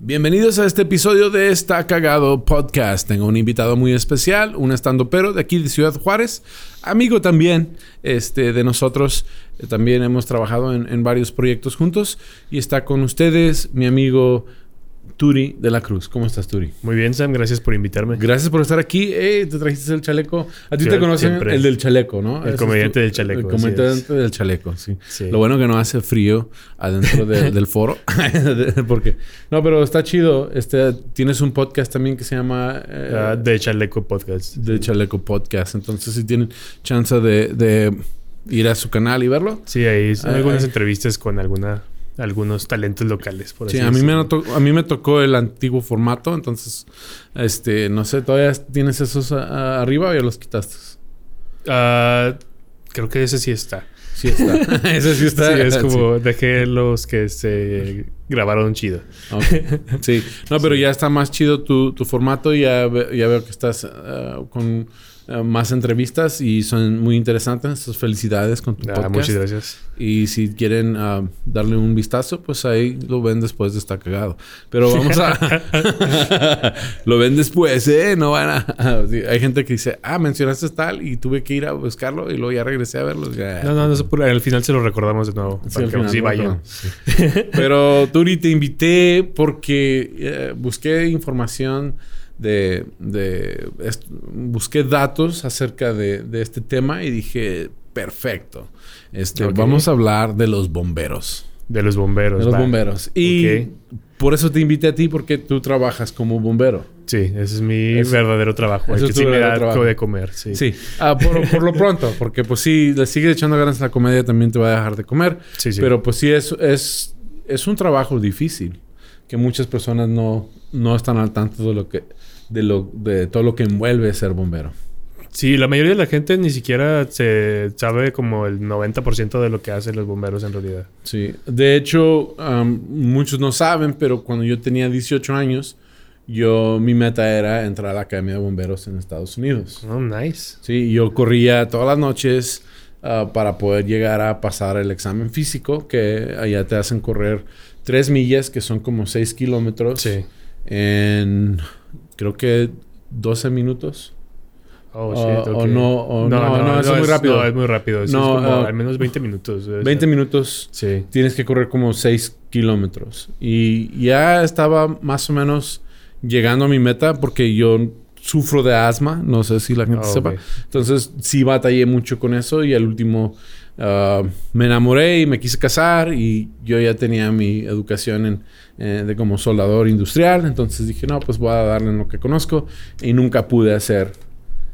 Bienvenidos a este episodio de Está Cagado Podcast. Tengo un invitado muy especial, un estando pero de aquí de Ciudad Juárez, amigo también este, de nosotros. Eh, también hemos trabajado en, en varios proyectos juntos y está con ustedes mi amigo Turi de la Cruz. ¿Cómo estás, Turi? Muy bien, Sam. Gracias por invitarme. Gracias por estar aquí. Eh, te trajiste el chaleco. A ti te conocen el del chaleco, ¿no? El comediante del chaleco. El comediante del chaleco, sí. Lo bueno que no hace frío adentro del foro. Porque... No, pero está chido. Este, tienes un podcast también que se llama... Eh, de Chaleco Podcast. De Chaleco Podcast. Entonces, si tienen chance de, ir a su canal y verlo. Sí, ahí hay algunas entrevistas con alguna algunos talentos locales, por sí, a mí, me a mí me tocó el antiguo formato, entonces, este, no sé, ¿todavía tienes esos arriba o ya los quitaste? Uh, creo que ese sí está. Sí está. ese sí está. Sí, es como dejé los que se grabaron chido. Sí. No, pero ya está más chido tu, tu formato. Ya, ya veo que estás ah, con eh, más entrevistas y son muy interesantes. Felicidades con tu ah, podcast. Muchas gracias. Y si quieren ah, darle un vistazo, pues ahí lo ven después de estar cagado. Pero vamos a... lo ven después, ¿eh? No van a... hay gente que dice, ah, mencionaste tal y tuve que ir a buscarlo y luego ya regresé a verlo. No, no, no, al final se lo recordamos de nuevo. Sí, para sí vayan. Pero Turi, te invité porque eh, busqué información de, de busqué datos acerca de, de, este tema y dije, perfecto. Este, Vamos a hablar de los bomberos. De los bomberos. De los bomberos. Y por eso te invité a ti, porque tú trabajas como bombero. Sí, ese es mi verdadero trabajo. Eso es que sí me da de comer. Sí. sí. Ah, por, por, lo pronto, porque pues si le sigues echando ganas a la comedia, también te va a dejar de comer. Sí, sí. Pero pues sí, es, es, es un trabajo difícil que muchas personas no, no están al tanto de lo que de, lo, de todo lo que envuelve ser bombero. Sí, la mayoría de la gente ni siquiera se sabe como el 90% de lo que hacen los bomberos en realidad. Sí, de hecho, muchos no saben, pero cuando yo tenía 18 años, yo mi meta era entrar a la Academia de Bomberos en Estados Unidos. Oh, nice. Sí, yo corría todas las noches ah, para poder llegar a pasar el examen físico, que allá te hacen correr 3 millas, que son como 6 kilómetros. Sí. En creo que 12 minutos. Oh, shit, O no, no, no, no, es muy rápido. No, es muy rápido. no, es como uh, al menos 20 minutos. 20 minutos. Sí. Tienes que correr como 6 kilómetros. Y ya estaba más o menos llegando a mi meta porque yo sufro de asma. No sé si la gente oh, sepa. Entonces sí batallé mucho con eso y al último uh, me enamoré y me quise casar y yo ya tenía mi educación en eh, de como soldador industrial. Entonces dije, no, pues voy a darle en lo que conozco. Y nunca pude hacer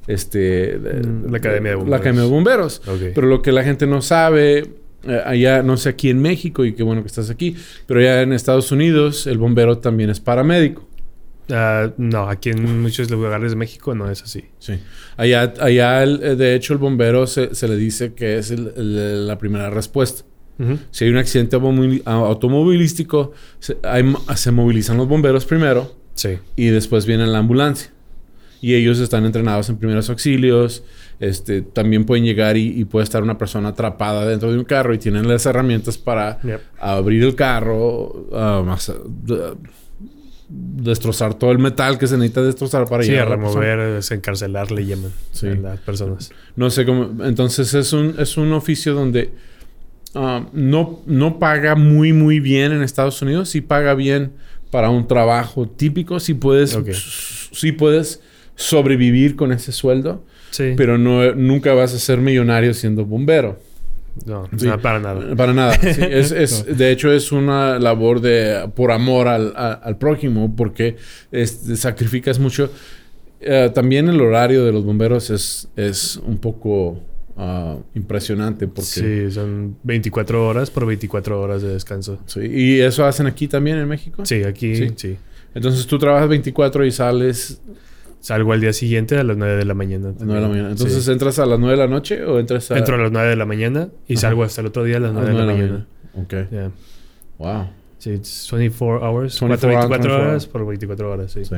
este, mm, la Academia de Bomberos. La Academia de Bomberos. Pero lo que la gente no sabe, eh, allá, no sé aquí en México, y qué bueno que estás aquí, pero allá en Estados Unidos el bombero también es paramédico. Uh, no, aquí en muchos lugares de México no es así. Sí. Allá, allá de hecho, el bombero se, se le dice que es la primera respuesta. Si hay un accidente automovilístico, se, movilizan los bomberos primero. Sí. Y después viene la ambulancia. Y ellos están entrenados en primeros auxilios. Este, también pueden llegar y, puede estar una persona atrapada dentro de un carro y tienen las herramientas para abrir el carro, um, destrozar todo el metal que se necesita destrozar para llegar a remover, desencarcelar, le llaman a las personas. No sé cómo. Entonces es un, es un oficio donde Ah, no, no paga muy, muy bien en Estados Unidos. Sí paga bien para un trabajo típico. Sí puedes, puedes sobrevivir con ese sueldo. Sí. Pero no, nunca vas a ser millonario siendo bombero. No, para nada. Para nada. es, De hecho, es una labor de por amor al, al, prójimo porque sacrificas mucho. Eh, también el horario de los bomberos es, es un poco Ah, impresionante porque... Sí, son 24 horas por 24 horas de descanso. Sí. ¿Y eso hacen aquí también en México? Sí, aquí sí. Entonces tú trabajas 24 y sales... Salgo al día siguiente a las 9 de la mañana. A las 9 de la mañana. Entonces, ¿entras a las 9 de la noche o entras a...? Entro a las 9 de la mañana y Ajá. salgo hasta el otro día a las 9, de la, mañana. Ok. Yeah. Wow. Sí, it's 24 hours. 24 4, hours, 24 24 horas por 24 horas, sí. Sí.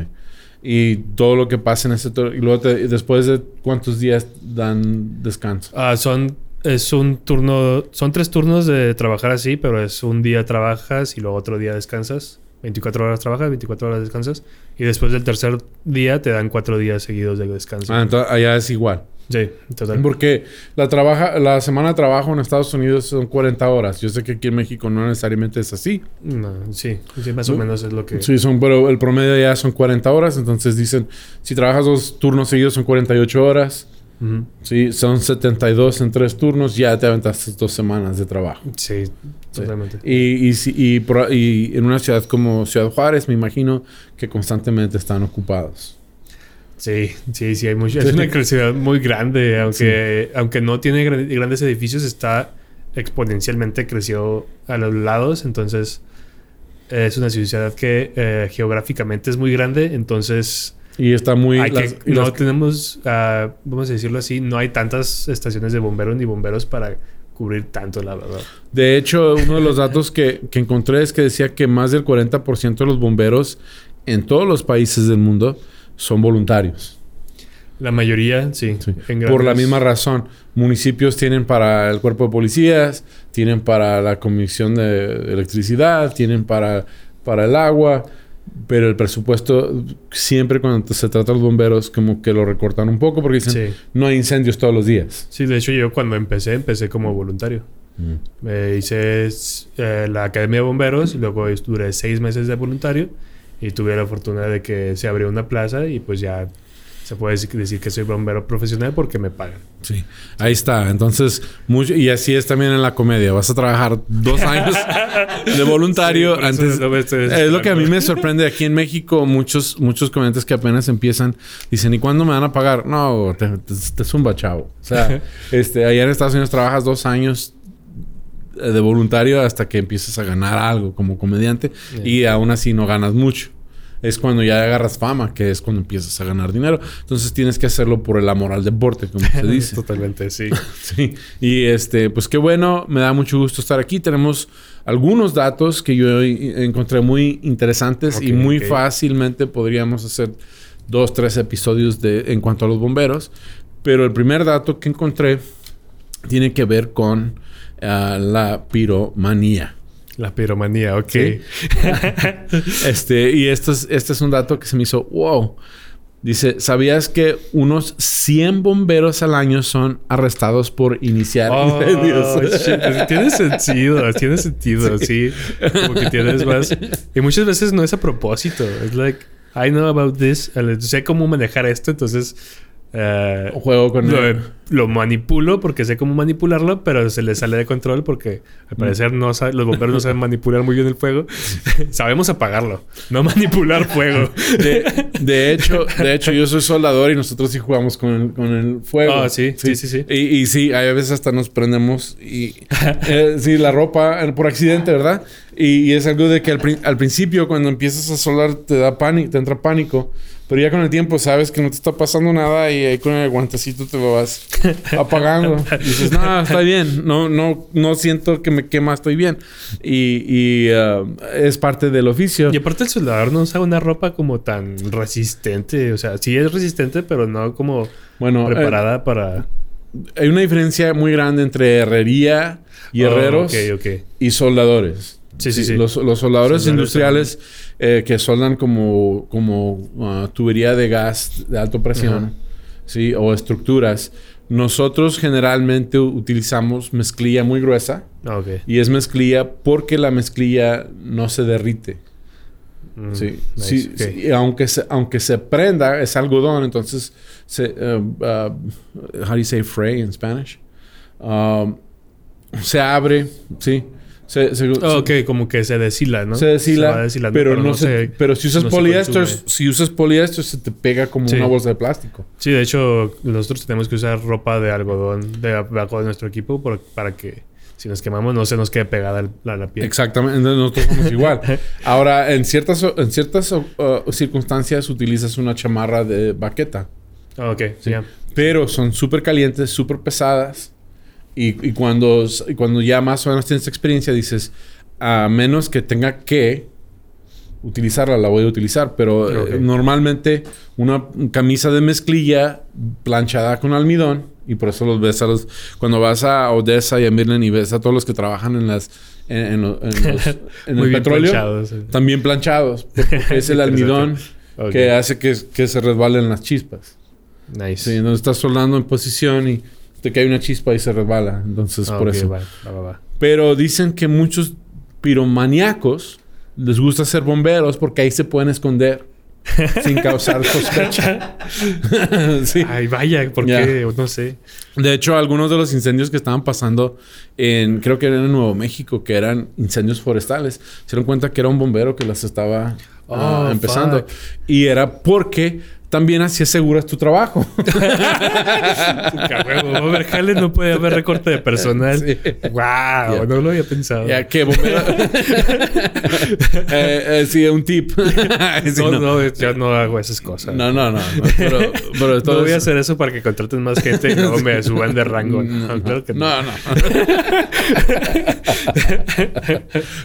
Y todo lo que pasa en ese... Y luego te- después de cuántos días dan descanso. Ah, son... Es un turno... Son tres turnos de trabajar así, pero es un día trabajas y luego otro día descansas. 24 horas trabajas, 24 horas descansas. Y después del tercer día te dan cuatro días seguidos de descanso. Ah, entonces allá es igual. Sí, total. Porque la, trabaja, la semana de trabajo en Estados Unidos son 40 horas. Yo sé que aquí en México no necesariamente es así. No, sí, sí, más o ¿No? menos es lo que... Sí, son, pero el promedio ya son 40 horas. Entonces dicen, si trabajas dos turnos seguidos son 48 horas. Ujú. Sí, son 72 en tres turnos. Ya te aventaste dos semanas de trabajo. Sí, totalmente. Y, y, si- y, y en una ciudad como Ciudad Juárez, me imagino que constantemente están ocupados. Sí, sí, sí, hay mucho. Es una ciudad muy grande, aunque, aunque no tiene gran- grandes edificios, está exponencialmente creció a los lados, entonces es una ciudad que eh, geográficamente es muy grande, entonces Y está muy... las- que- no las- tenemos, ah, vamos a decirlo así, no hay tantas estaciones de bomberos ni bomberos para cubrir tanto, la verdad. De hecho, uno de los datos que, que encontré es que decía que más del 40% de los bomberos en todos los países del mundo son voluntarios. La mayoría, sí. Sí. Por la misma razón. Municipios tienen para el cuerpo de policías, tienen para la comisión de electricidad, tienen para, para el agua, pero el presupuesto siempre cuando se trata de los bomberos como que lo recortan un poco porque dicen Sí. no hay incendios todos los días. Sí, de hecho yo cuando empecé, empecé como voluntario. Me hice eh, la Academia de Bomberos y luego duré seis meses de voluntario y tuve la fortuna de que se abrió una plaza y pues ya se puede decir, decir que soy bombero profesional porque me pagan. Sí, ahí está. Entonces, mucho, y así es también en la comedia. Vas a trabajar dos años de voluntario Sí, antes. no es lo que a mí me sorprende. Aquí en México, muchos, muchos comediantes que apenas empiezan dicen: ¿Y cuándo me van a pagar? No, te, te, te zumba, chavo. O sea, este, allá en Estados Unidos trabajas dos años eh, de voluntario hasta que empiezas a ganar algo como comediante y aún así no ganas mucho. Es cuando ya agarras fama, que es cuando empiezas a ganar dinero. Entonces tienes que hacerlo por el amor al deporte, como se dice. Totalmente, sí. Sí, y este, pues qué bueno, me da mucho gusto estar aquí. Tenemos algunos datos que yo i- encontré muy interesantes y muy fácilmente podríamos hacer dos, tres episodios de, en cuanto a los bomberos. Pero el primer dato que encontré tiene que ver con ah, la piromanía. La piromanía, ok. Sí. Este, y esto es, este es un dato que se me hizo wow. Dice, ¿sabías que unos 100 bomberos al año son arrestados por iniciar Oh. Pues tiene sentido, tiene sentido, sí. Como que tienes más. Y muchas veces no es a propósito. Es like, I know about this. Sé cómo manejar esto, entonces. Eh, Juego con lo, él. lo manipulo porque sé cómo manipularlo, pero se le sale de control porque al parecer no sabe- los bomberos no saben manipular muy bien el fuego. Sabemos apagarlo, no manipular fuego. De, de hecho, de hecho, yo soy soldador y nosotros sí jugamos con el, con el fuego. Ah, sí, sí, sí, sí. Y, y sí, hay a veces hasta nos prendemos y eh, sí, la ropa eh, por accidente, ¿verdad? Y, y es algo de que al, prin- al principio cuando empiezas a soldar te da pánico, te entra pánico. Pero ya con el tiempo sabes que no te está pasando nada y ahí con el guantecito te lo vas apagando. Y dices, no, está bien. No, no, no siento que me quema, estoy bien. Y, y, ah, es parte del oficio. Y aparte el soldador no usa una ropa como tan resistente. O sea, sí es resistente, pero no como Bueno, eh, preparada para... hay una diferencia muy grande entre herrería y Oh, herreros ok, ok. y soldadores. Sí, sí, sí. Los, los soldadores Soldadores industriales eh, que soldan como, como ah, tubería de gas de alta presión, Ajá. ¿sí? O estructuras. Nosotros generalmente utilizamos mezclilla muy gruesa. Ah, ok. Y es mezclilla porque la mezclilla no se derrite. Mm, Sí, nice, sí, ok. sí, aunque se, aunque se prenda, es algodón, entonces se, uh, uh, how do you say fray in Spanish? Um, se abre, sí. Se, se- Ah, ok, como que se deshila, ¿no? se deshila, va deshilando, pero, no se, pero si usas no se poliéster, si usas poliéster se te pega como Sí. una bolsa de plástico. Sí, de hecho, nosotros tenemos que usar ropa de algodón debajo de nuestro equipo por- para que si nos quemamos no se nos quede pegada la, la piel. Exactamente, nosotros somos igual. Ahora, en ciertas, en ciertas uh, circunstancias utilizas una chamarra de baqueta. Ah, ok, sí. Pero son súper calientes, súper pesadas. Y, y, cuando, y cuando ya más o menos tienes experiencia, dices, a menos que tenga que utilizarla, la voy a utilizar. Pero eh, normalmente una camisa de mezclilla planchada con almidón, y por eso los ves a los... Cuando vas a Odessa y a Mirlen y ves a todos los que trabajan en las... En, el petróleo. También planchados. Porque es el almidón que hace que, que, se resbalen las chispas. Nice. Sí, entonces estás soldando en posición y te cae una chispa y se resbala. Entonces, por eso. Pero dicen que muchos piromaníacos les gusta ser bomberos porque ahí se pueden esconder sin causar sospecha. Ay, vaya, porque no sé. De hecho, algunos de los incendios que estaban pasando en, creo que era en Nuevo México, que eran incendios forestales, se dieron cuenta que era un bombero que las estaba ah, oh, empezando. Y era porque también así aseguras tu trabajo. No puede haber recorte de personal. Wow, no lo había pensado. Ya, ¿qué bombero? eh, eh, sí, un tip. no, no, yo no hago esas cosas. No, no, no. pero, pero no voy a hacer eso para que contraten más gente y luego me suban de rango. No, claro que no. No,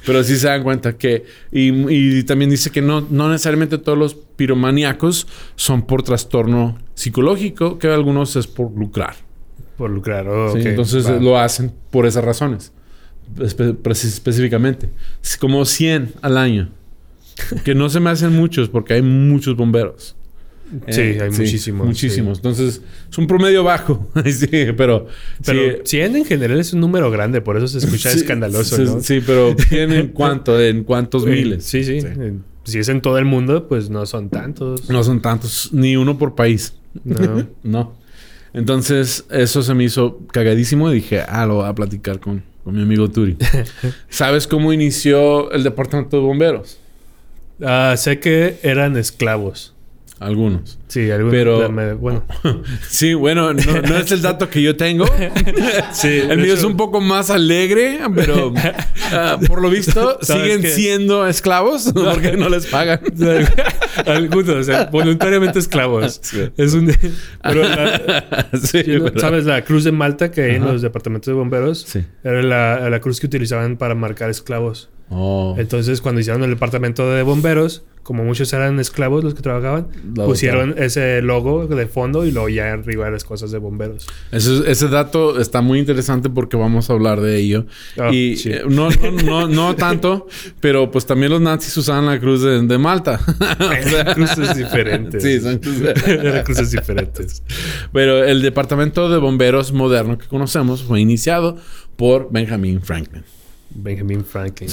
pero sí se dan cuenta que... Y, y también dice que no, no necesariamente todos los piromaníacos son por trastorno psicológico, que algunos es por lucrar. Por lucrar, oh, Entonces lo hacen por esas razones, específicamente. Es como 100 al año. que no se me hacen muchos porque hay muchos bomberos. Sí, eh, hay muchísimos. Muchísimos. Entonces, es un promedio bajo. sí, pero. Pero 100 en general es un número grande, por eso se escucha escandaloso, ¿no? Sí, pero ¿100 en cuánto? ¿En cuántos miles? Sí, sí si es en todo el mundo, pues no son tantos. No son tantos, ni uno por país. No. no. Entonces, eso se me hizo cagadísimo y dije, ah, lo voy a platicar con, con mi amigo Turi. ¿Sabes cómo inició el departamento de bomberos? Ah, sé que eran esclavos. Algunos. Sí, algunos. Pero, bueno. sí, bueno, no, es el dato que yo tengo. sí. El mío es un poco más alegre, pero ah, por lo visto siguen siendo esclavos porque no les pagan. algunos, o sea, voluntariamente esclavos. Es un. Pero ¿Sabes? La cruz de Malta que hay en los departamentos de bomberos sí. era la, la cruz que utilizaban para marcar esclavos. Oh. Entonces, cuando hicieron el departamento de bomberos, como muchos eran esclavos los que trabajaban, pusieron ese logo de fondo y luego ya arriba las cosas de bomberos. Ese, dato está muy interesante porque vamos a hablar de ello. Ah, y eh, no, no, no, tanto, pero pues también los nazis usaban la cruz de, Malta. cruces diferentes. Sí, son cruces diferentes. Pero el departamento de bomberos moderno que conocemos fue iniciado por Benjamin Franklin. Benjamin Franklin.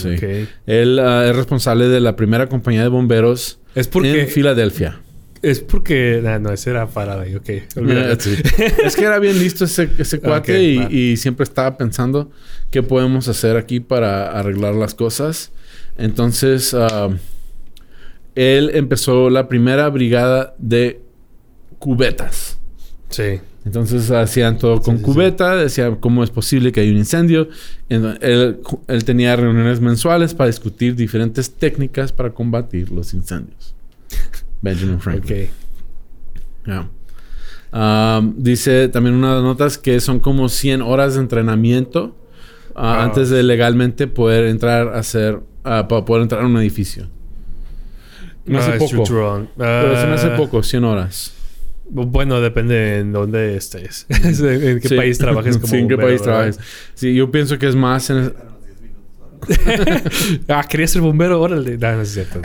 Él ah, es responsable de la primera compañía de bomberos es porque, en Filadelfia. Es porque... no, ese era Faraday. Ok. es que era bien listo ese, ese cuate y, siempre estaba pensando qué podemos hacer aquí para arreglar las cosas. Entonces, ah, él empezó la primera brigada de cubetas. Sí. Entonces hacían todo con cubeta, decían cómo es posible que haya un incendio. Él, tenía reuniones mensuales para discutir diferentes técnicas para combatir los incendios. Benjamin Franklin. Um, dice también una de las notas que son como 100 horas de entrenamiento uh, antes de legalmente poder entrar a hacer, uh, para poder entrar a un edificio. No hace ah, poco. Pero se me hace ah. poco, 100 horas. Bueno, depende en dónde estés. en qué país trabajes como Sí, en qué país trabajes. Sí, yo pienso que es más en... ah, quería ser bombero, órale. No, no es cierto.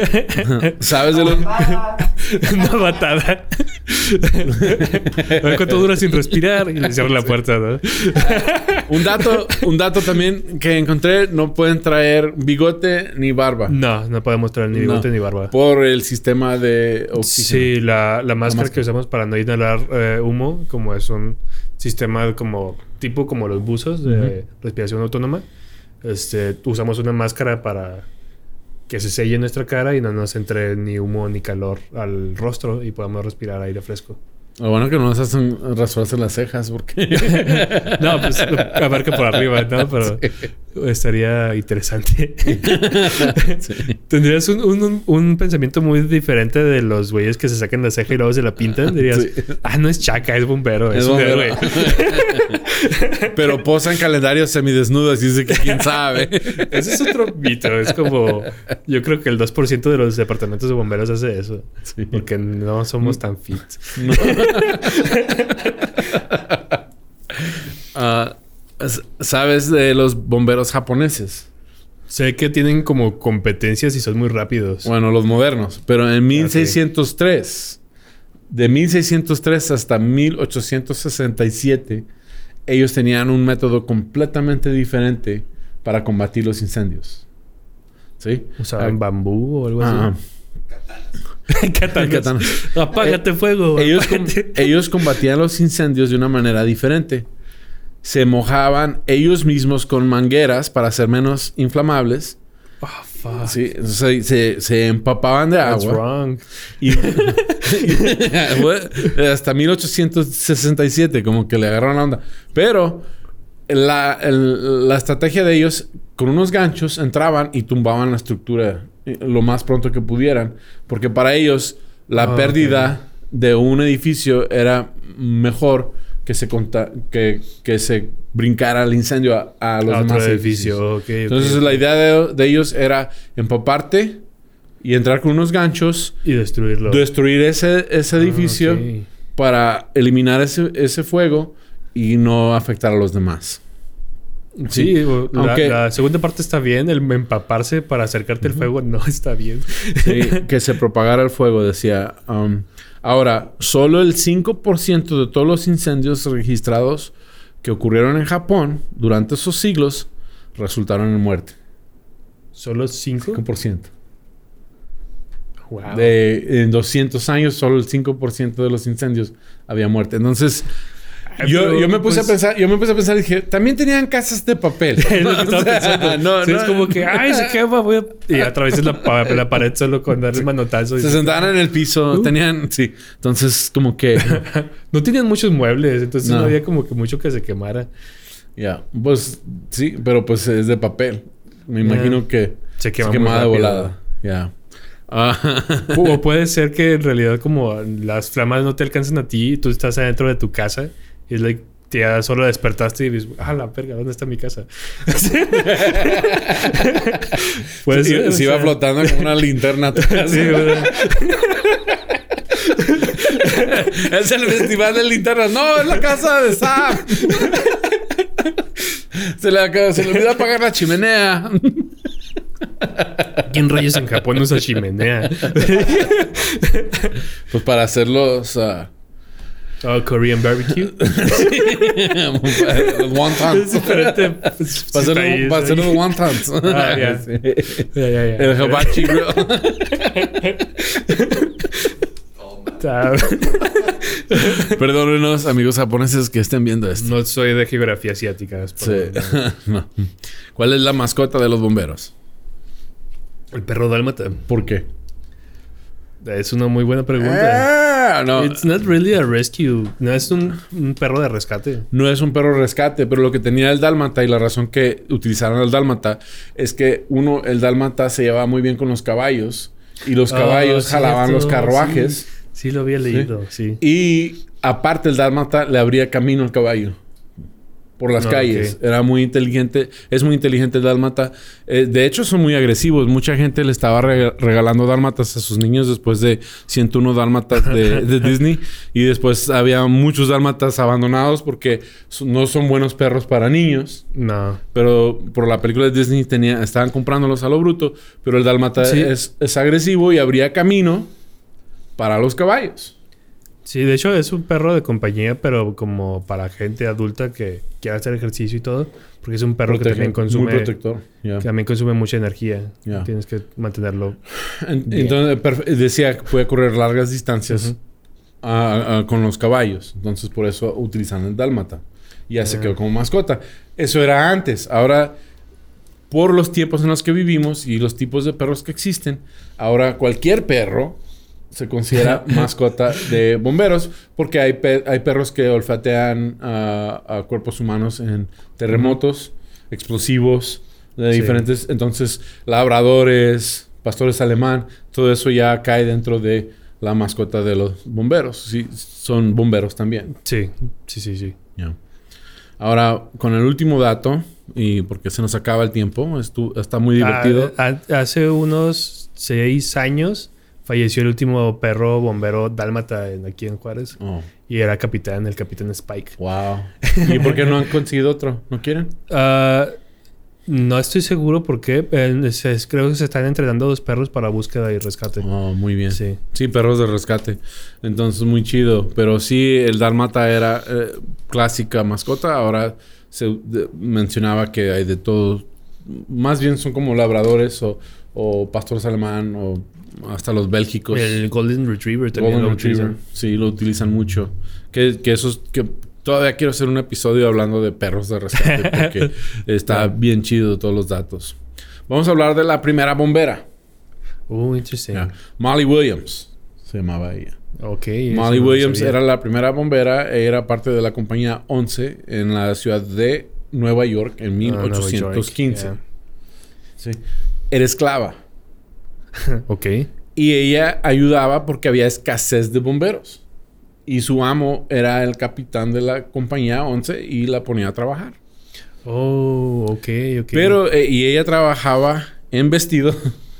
¿Sabes de lo Una batada. a ver cuánto dura sin respirar y le cierro la puerta, ¿no? un dato, un dato también que encontré, no pueden traer bigote ni barba. No, no podemos traer ni bigote ni barba. Por el sistema de oxígeno. Sí, la, la, máscara, que usamos para no inhalar eh, humo, como es un sistema como tipo como los buzos de respiración autónoma este, usamos una máscara para que se selle nuestra cara y no nos entre ni humo ni calor al rostro y podamos respirar aire fresco. Lo bueno que no nos hacen rasurarse las cejas porque... no, pues abarca por arriba, ¿no? Pero estaría interesante. Tendrías un, un, pensamiento muy diferente de los güeyes que se sacan la ceja y luego se la pintan. Dirías, ah, no es chaca, es bombero, es, un héroe. Pero posan calendarios semidesnudos y dice que quién sabe. Ese es otro mito. Es como, yo creo que el 2% de los departamentos de bomberos hace eso. Porque no somos tan fit. Ah, ¿Sabes de los bomberos japoneses? Sé que tienen como competencias y son muy rápidos. Bueno, los modernos. Pero en 1603, de 1603 hasta 1867, ellos tenían un método completamente diferente para combatir los incendios. ¿Sí? ¿Usaban bambú o algo así? Katanas. Apágate eh, fuego. Ellos, ellos combatían los incendios de una manera diferente se mojaban ellos mismos con mangueras para ser menos inflamables. Oh, sí, se, se, empapaban de agua. Wrong. Y, hasta 1867 como que le agarraron la onda. Pero la, la, estrategia de ellos, con unos ganchos, entraban y tumbaban la estructura lo más pronto que pudieran. Porque para ellos la ah, pérdida de un edificio era mejor que se conta que, que se brincara el incendio a, los demás edificios. Entonces la idea de, ellos era empaparte y entrar con unos ganchos y destruirlo. Destruir ese, ese ah, edificio para eliminar ese, ese fuego y no afectar a los demás. Sí, Aunque, la, segunda parte está bien, el empaparse para acercarte al fuego no está bien. Sí, que se propagara el fuego, decía. Um, Ahora, solo el 5% de todos los incendios registrados que ocurrieron en Japón durante esos siglos resultaron en muerte. ¿Solo 5? 5%. Wow. De, en 200 años, solo el 5% de los incendios había muerte. Entonces, yo, yo, me puse a pues, pensar, yo me puse a pensar y dije, también tenían casas de papel. no, no, es como que, ay, se quema, voy a... Y atravesas la, la, pared solo con darle manotazo. Se sentaban en el piso, uh. tenían, sí. Entonces, como que... no tenían muchos muebles, entonces no, había como que mucho que se quemara. Ya, pues sí, pero pues es de papel. Me imagino que se, quema de volada. Ya. o puede ser que en realidad como las flamas no te alcancen a ti y tú estás adentro de tu casa y es like, ya solo despertaste y dices, ah, la verga, ¿dónde está mi casa? pues sí, se iba flotando como una linterna. sí, es el festival de linternas. No, es la casa de Sam. se, le, se le olvidó apagar la chimenea. ¿Quién rayos en Japón usa chimenea? pues para hacerlos... Uh, Oh, Korean barbecue. wontons. Diferente. Va a ser los wontons. Ah, ya. El hibachi grill. Perdónenos, amigos japoneses que estén viendo esto. No soy de geografía asiática. Sí. no. ¿Cuál es la mascota de los bomberos? El perro dálmata. ¿Por qué? Es una muy buena pregunta. Ah, no. It's not really a rescue. No es un, perro de rescate. No es un perro de rescate, pero lo que tenía el dálmata y la razón que utilizaron el dálmata es que uno, el dálmata se llevaba muy bien con los caballos y los ah, caballos jalaban los carruajes. Sí. lo había leído, sí. Y aparte el dálmata le abría camino al caballo por las ah, calles. Era muy inteligente. Es muy inteligente el dálmata. Eh, de hecho, son muy agresivos. Mucha gente le estaba regalando dálmatas a sus niños después de 101 dálmatas de, Disney. Y después había muchos dálmatas abandonados porque no son buenos perros para niños. No. Pero por la película de Disney tenía, estaban comprándolos a lo bruto. Pero el dálmata es, es agresivo y abría camino para los caballos. Sí, de hecho es un perro de compañía, pero como para gente adulta que quiere hacer ejercicio y todo, porque es un perro que también consume. Muy protector. Que también consume mucha energía. Tienes que mantenerlo. Entonces, decía que puede correr largas distancias con los caballos. Entonces, por eso utilizan el dálmata. Y ya se quedó como mascota. Eso era antes. Ahora, por los tiempos en los que vivimos y los tipos de perros que existen, ahora cualquier perro se considera mascota de bomberos porque hay, hay perros que olfatean a, cuerpos humanos en terremotos, explosivos, de diferentes. Entonces, labradores, pastores alemán, todo eso ya cae dentro de la mascota de los bomberos. Sí, son bomberos también. Sí, sí, sí, sí. Ahora, con el último dato, y porque se nos acaba el tiempo, está muy divertido. Ah, hace unos seis años falleció el último perro bombero dálmata aquí en Juárez. Oh. Y era capitán, el capitán Spike. Wow. ¿Y por qué no han conseguido otro? ¿No quieren? Ah... No estoy seguro por qué. Eh, creo que se están entrenando dos perros para búsqueda y rescate. Oh, muy bien. Sí. Sí, perros de rescate. Entonces, muy chido. Pero sí, el Dálmata era eh, clásica mascota. Ahora se mencionaba que hay de todo. Más bien son como labradores o, pastores alemán o hasta los bélgicos. El Golden Retriever también lo utilizan. Sí, lo utilizan mucho. Que, que esos que Todavía quiero hacer un episodio hablando de perros de rescate porque está bien chido todos los datos. Vamos a hablar de la primera bombera. Uh, interesante. Molly Williams se llamaba ella. Ok. Molly Williams era la primera bombera. Era parte de la compañía 11 en la ciudad de Nueva York en 1815. Ah, sí. Era esclava. ok. Y ella ayudaba porque había escasez de bomberos. Y su amo era el capitán de la compañía 11 y la ponía a trabajar. Oh, ok, ok. Pero, eh, y ella trabajaba en vestido,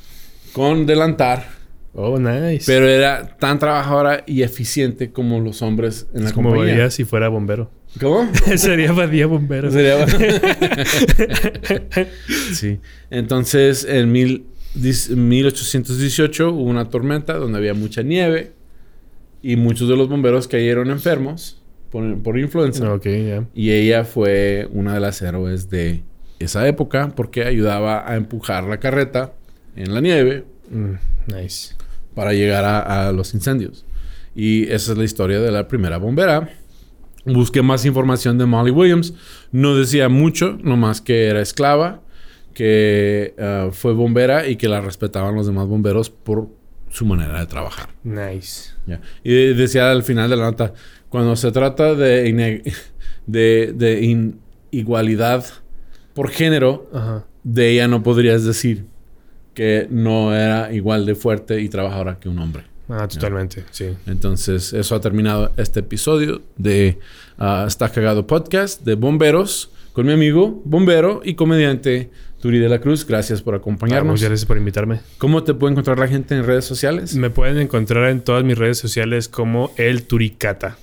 con delantar. Oh, nice. Pero era tan trabajadora y eficiente como los hombres en la compañía. Como Badía si fuera bombero. ¿Cómo? Sería Badía bombero. Sería Sí. Entonces, en mil, 1818 hubo una tormenta donde había mucha nieve y muchos de los bomberos cayeron enfermos por, por influenza. Y ella fue una de las héroes de esa época porque ayudaba a empujar la carreta en la nieve. Mm, nice. Para llegar a, los incendios. Y esa es la historia de la primera bombera. Busqué más información de Molly Williams. No decía mucho, nomás que era esclava, que ah, fue bombera y que la respetaban los demás bomberos por su manera de trabajar. Nice. Y decía al final de la nota, cuando se trata de, de, de igualdad por género, de ella no podrías decir que no era igual de fuerte y trabajadora que un hombre. Ah, totalmente, sí. Entonces, eso ha terminado este episodio de uh, Está Cagado Podcast de Bomberos con mi amigo, bombero y comediante Turi de la Cruz, gracias por acompañarnos. muchas gracias por invitarme. ¿Cómo te puede encontrar la gente en redes sociales? Me pueden encontrar en todas mis redes sociales como El Turicata.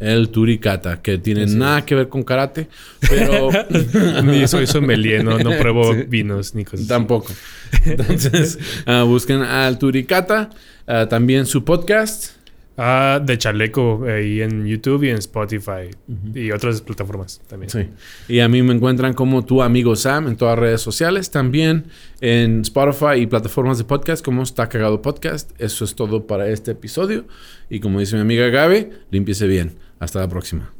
El Turicata, que tiene nada que ver con karate, pero... ni soy sommelier, no, no pruebo vinos ni cosas Tampoco. Entonces, uh, busquen al Turicata, uh, también su podcast, Ah, de Chaleco, ahí en YouTube y en Spotify y otras plataformas también. Sí. Y a mí me encuentran como tu amigo Sam en todas las redes sociales, también en Spotify y plataformas de podcast como Está Cagado Podcast. Eso es todo para este episodio. Y como dice mi amiga Gabe, limpiese bien. Hasta la próxima.